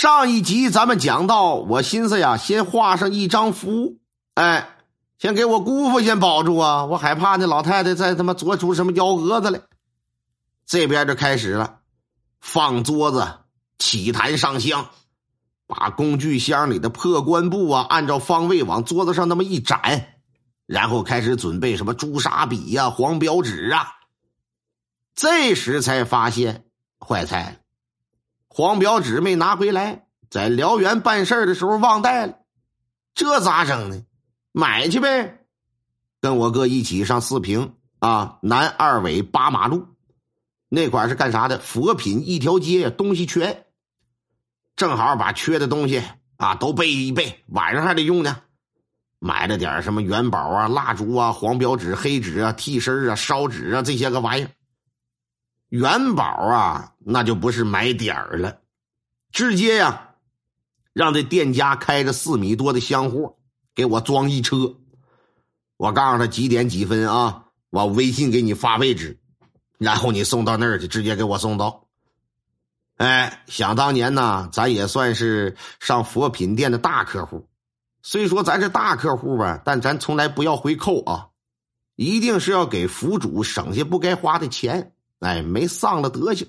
上一集咱们讲到，我寻思呀，先画上一张符，哎，先给我姑父先保住啊，我害怕那老太太再他妈做出什么幺蛾子来。这边就开始了，放桌子，起坛上香，把工具箱里的破棺布啊，按照方位往桌子上那么一展，然后开始准备什么朱砂笔呀、黄标纸啊。这时才发现坏菜。黄表纸没拿回来，在辽源办事的时候忘带了，这咋整呢？买去呗！跟我哥一起上四平啊，南二纬八马路那块是干啥的？佛品一条街，东西全，正好把缺的东西啊都备一备，晚上还得用呢。买了点什么元宝啊、蜡烛啊、黄表纸、黑纸啊、替身啊、烧纸啊这些个玩意儿。元宝啊，那就不是买点儿了，直接呀，让这店家开着四米多的箱货给我装一车。我告诉他几点几分啊，我微信给你发位置，然后你送到那儿去，直接给我送到。哎，想当年呢，咱也算是上佛品店的大客户，虽说咱是大客户吧，但咱从来不要回扣啊，一定是要给福主省下不该花的钱。哎，没丧了德行。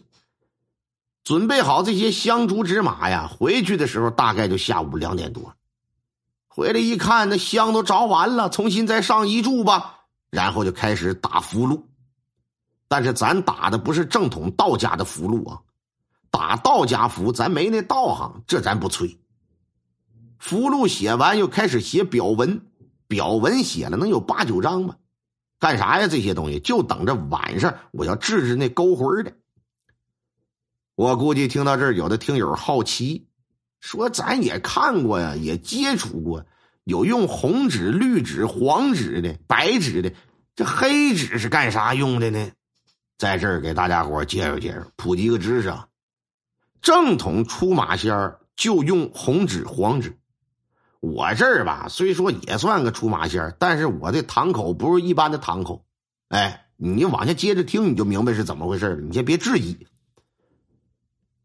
准备好这些香烛纸马呀，回去的时候大概就下午两点多。回来一看，那香都着完了，重新再上一柱吧。然后就开始打符箓，但是咱打的不是正统道家的符箓啊，打道家符咱没那道行，这咱不吹。符箓写完又开始写表文，表文写了能有八九张吧。干啥呀？这些东西就等着晚上我要治治那勾魂的。我估计听到这儿，有的听友好奇，说咱也看过呀，也接触过，有用红纸、绿纸、黄纸的、白纸的，这黑纸是干啥用的呢？在这儿给大家伙介绍介绍，普及个知识啊。正统出马仙就用红纸、黄纸。我这儿吧，虽说也算个出马仙但是我的堂口不是一般的堂口。哎，你往下接着听，你就明白是怎么回事了。你先别质疑。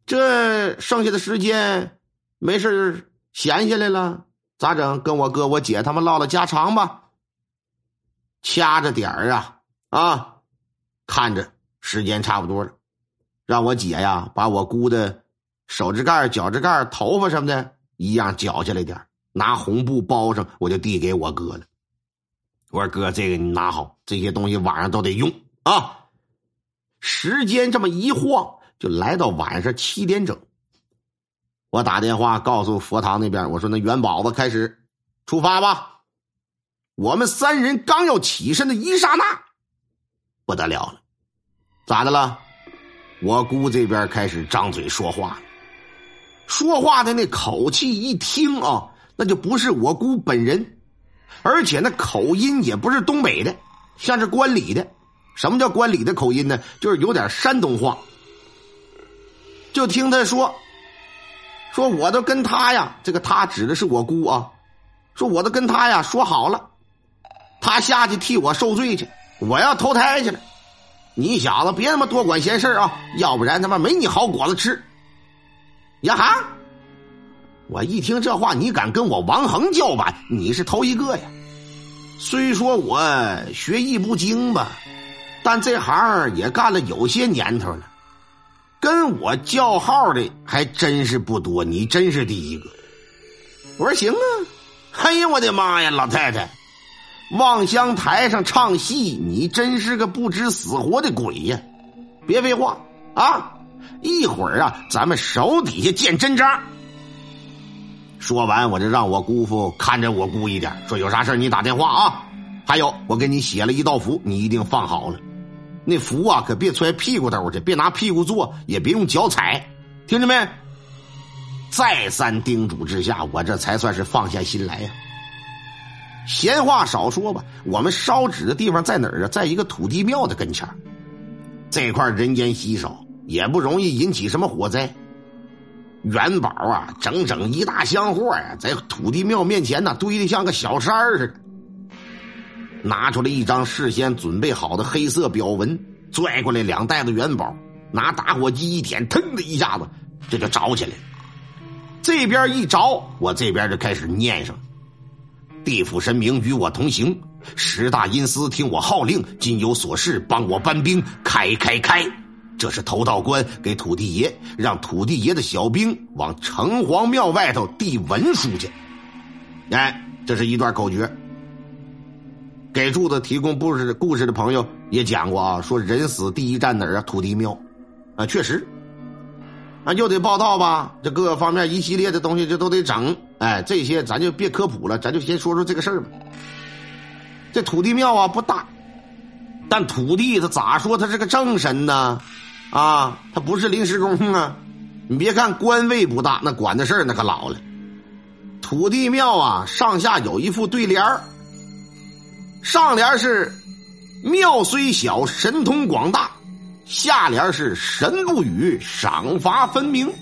这剩下的时间没事闲下来了，咋整？跟我哥、我姐他们唠唠家常吧。掐着点儿啊啊，看着时间差不多了，让我姐呀把我姑的手指盖、脚趾盖、头发什么的一样绞下来点拿红布包上，我就递给我哥了。我说：“哥，这个你拿好，这些东西晚上都得用啊。”时间这么一晃，就来到晚上七点整。我打电话告诉佛堂那边，我说：“那元宝子开始出发吧。”我们三人刚要起身的一刹那，不得了了，咋的了？我姑这边开始张嘴说话，说话的那口气一听啊。那就不是我姑本人，而且那口音也不是东北的，像是关里的。什么叫关里的口音呢？就是有点山东话。就听他说，说我都跟他呀，这个他指的是我姑啊，说我都跟他呀说好了，他下去替我受罪去，我要投胎去了。你小子别他妈多管闲事啊，要不然他妈没你好果子吃。呀哈！我一听这话，你敢跟我王恒叫板？你是头一个呀！虽说我学艺不精吧，但这行也干了有些年头了，跟我叫号的还真是不多。你真是第一个。我说行啊！哎呀，我的妈呀，老太太，望乡台上唱戏，你真是个不知死活的鬼呀！别废话啊！一会儿啊，咱们手底下见真章。说完，我就让我姑父看着我姑一点，说有啥事你打电话啊。还有，我给你写了一道符，你一定放好了。那符啊，可别揣屁股兜去，别拿屁股坐，也别用脚踩，听着没？再三叮嘱之下，我这才算是放下心来呀。闲话少说吧，我们烧纸的地方在哪儿啊？在一个土地庙的跟前这块人烟稀少，也不容易引起什么火灾。元宝啊，整整一大箱货呀，在土地庙面前呢堆的像个小山似的。拿出来一张事先准备好的黑色表文，拽过来两袋子元宝，拿打火机一点，腾的一下子，这就着起来。这边一着，我这边就开始念上：“地府神明与我同行，十大阴司听我号令，今有所事帮我搬兵，开开开！”这是头道官给土地爷，让土地爷的小兵往城隍庙外头递文书去。哎，这是一段口诀。给柱子提供故事故事的朋友也讲过啊，说人死第一站哪儿啊？土地庙，啊，确实，啊，又得报道吧？这各个方面一系列的东西，这都得整。哎，这些咱就别科普了，咱就先说说这个事儿吧。这土地庙啊不大，但土地他咋说？他是个正神呢？啊，他不是临时工啊！你别看官位不大，那管的事儿那可老了。土地庙啊，上下有一副对联。上联是“庙虽小，神通广大”，下联是“神不语，赏罚分明”。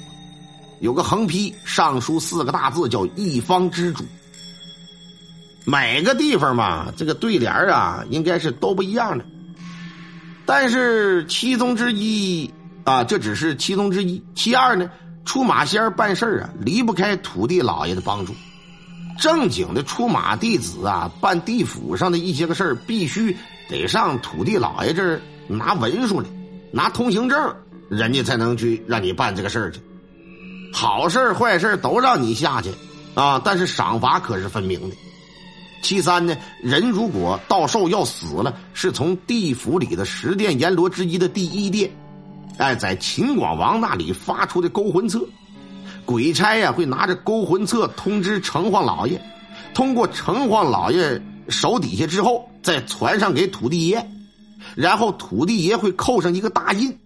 有个横批，上书四个大字，叫“一方之主”。每个地方嘛，这个对联啊，应该是都不一样的。但是其中之一啊，这只是其中之一。其二呢，出马仙办事啊，离不开土地老爷的帮助。正经的出马弟子啊，办地府上的一些个事儿，必须得上土地老爷这儿拿文书来，拿通行证，人家才能去让你办这个事儿去。好事坏事都让你下去啊，但是赏罚可是分明的。其三呢，人如果到寿要死了，是从地府里的十殿阎罗之一的第一殿，哎，在秦广王那里发出的勾魂册。鬼差呀，会拿着勾魂册通知城隍老爷，通过城隍老爷手底下之后，再传上给土地爷，然后土地爷会扣上一个大印，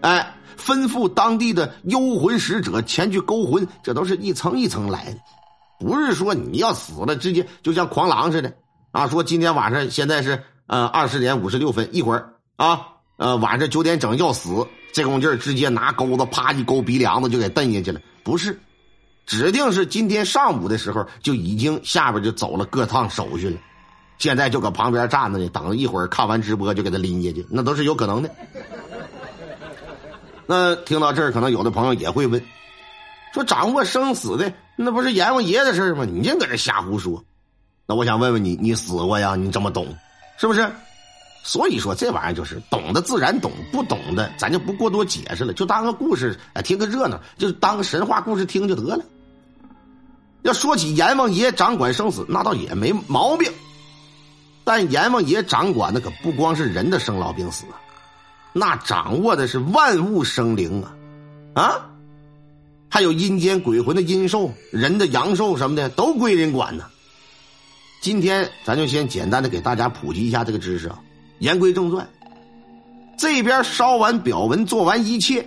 哎，吩咐当地的幽魂使者前去勾魂，这都是一层一层来的，不是说你要死了直接就像狂狼似的啊！说今天晚上现在是呃二十点五十六分，一会儿啊呃晚上九点整要死，这功劲儿直接拿钩子啪一勾鼻梁子就给蹬下去了。不是，指定是今天上午的时候就已经下边就走了各趟手续了，现在就搁旁边站着呢，等一会儿看完直播就给他拎下去，那都是有可能的。那听到这儿，可能有的朋友也会问，说掌握生死的那不是阎王爷的事吗？你净搁这瞎胡说。那我想问问你，你死过呀？你这么懂，是不是？所以说这玩意儿就是懂的自然懂，不懂的咱就不过多解释了，就当个故事，哎，听个热闹，就当个神话故事听就得了。要说起阎王爷掌管生死，那倒也没毛病，但阎王爷掌管的可不光是人的生老病死，那掌握的是万物生灵啊，啊，还有阴间鬼魂的阴寿、人的阳寿什么的都归人管呢。今天咱就先简单的给大家普及一下这个知识啊。言归正传，这边烧完表文，做完一切，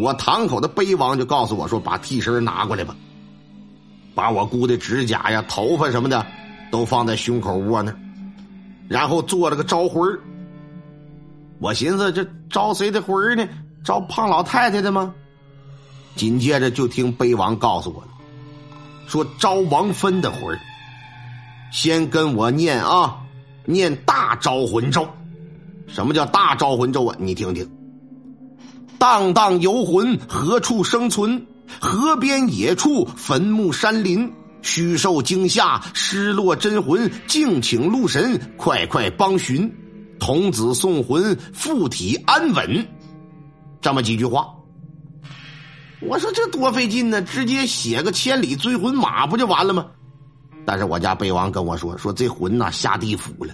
我堂口的碑王就告诉我说：“把替身拿过来吧，把我姑的指甲呀、头发什么的都放在胸口窝那然后做了个招魂我寻思这招谁的魂呢？招胖老太太的吗？紧接着就听碑王告诉我了，说招王芬的魂先跟我念啊。念大招魂咒，什么叫大招魂咒啊？你听听。荡荡游魂，何处生存？河边野处，坟墓山林，虚受惊吓，失落真魂，敬请路神快快帮寻，童子送魂，附体安稳。这么几句话，我说这多费劲呢，直接写个千里追魂马不就完了吗？但是我家北王跟我说，说这魂呐下地府了，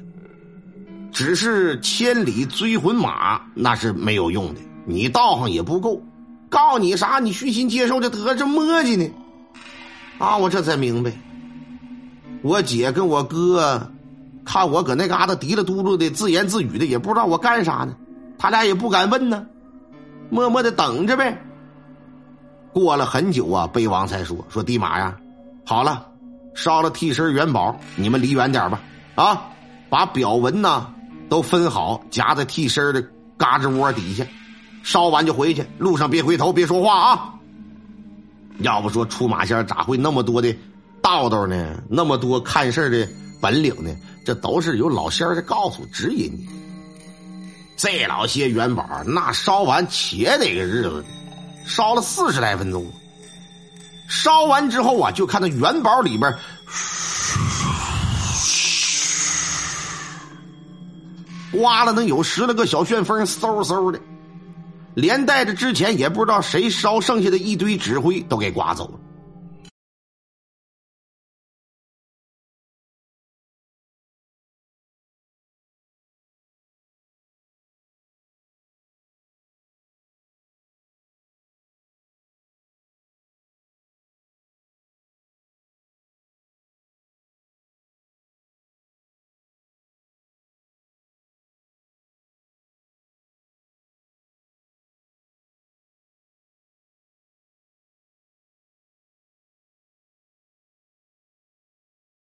只是千里追魂马那是没有用的，你道行也不够，告诉你啥你虚心接受就得，这磨叽呢？啊，我这才明白，我姐跟我哥看我搁那嘎达嘀了嘟噜的自言自语的，也不知道我干啥呢，他俩也不敢问呢，默默的等着呗。过了很久啊，碑王才说：“说地马呀，好了。”烧了替身元宝，你们离远点吧！啊，把表文呢都分好，夹在替身的嘎吱窝底下。烧完就回去，路上别回头，别说话啊！要不说出马仙咋会那么多的道道呢？那么多看事的本领呢？这都是有老仙儿的告诉指引你。这老些元宝，那烧完且得个日子，烧了四十来分钟。烧完之后啊，就看到元宝里边刮了能有十来个小旋风，嗖嗖的，连带着之前也不知道谁烧剩下的一堆纸灰都给刮走了。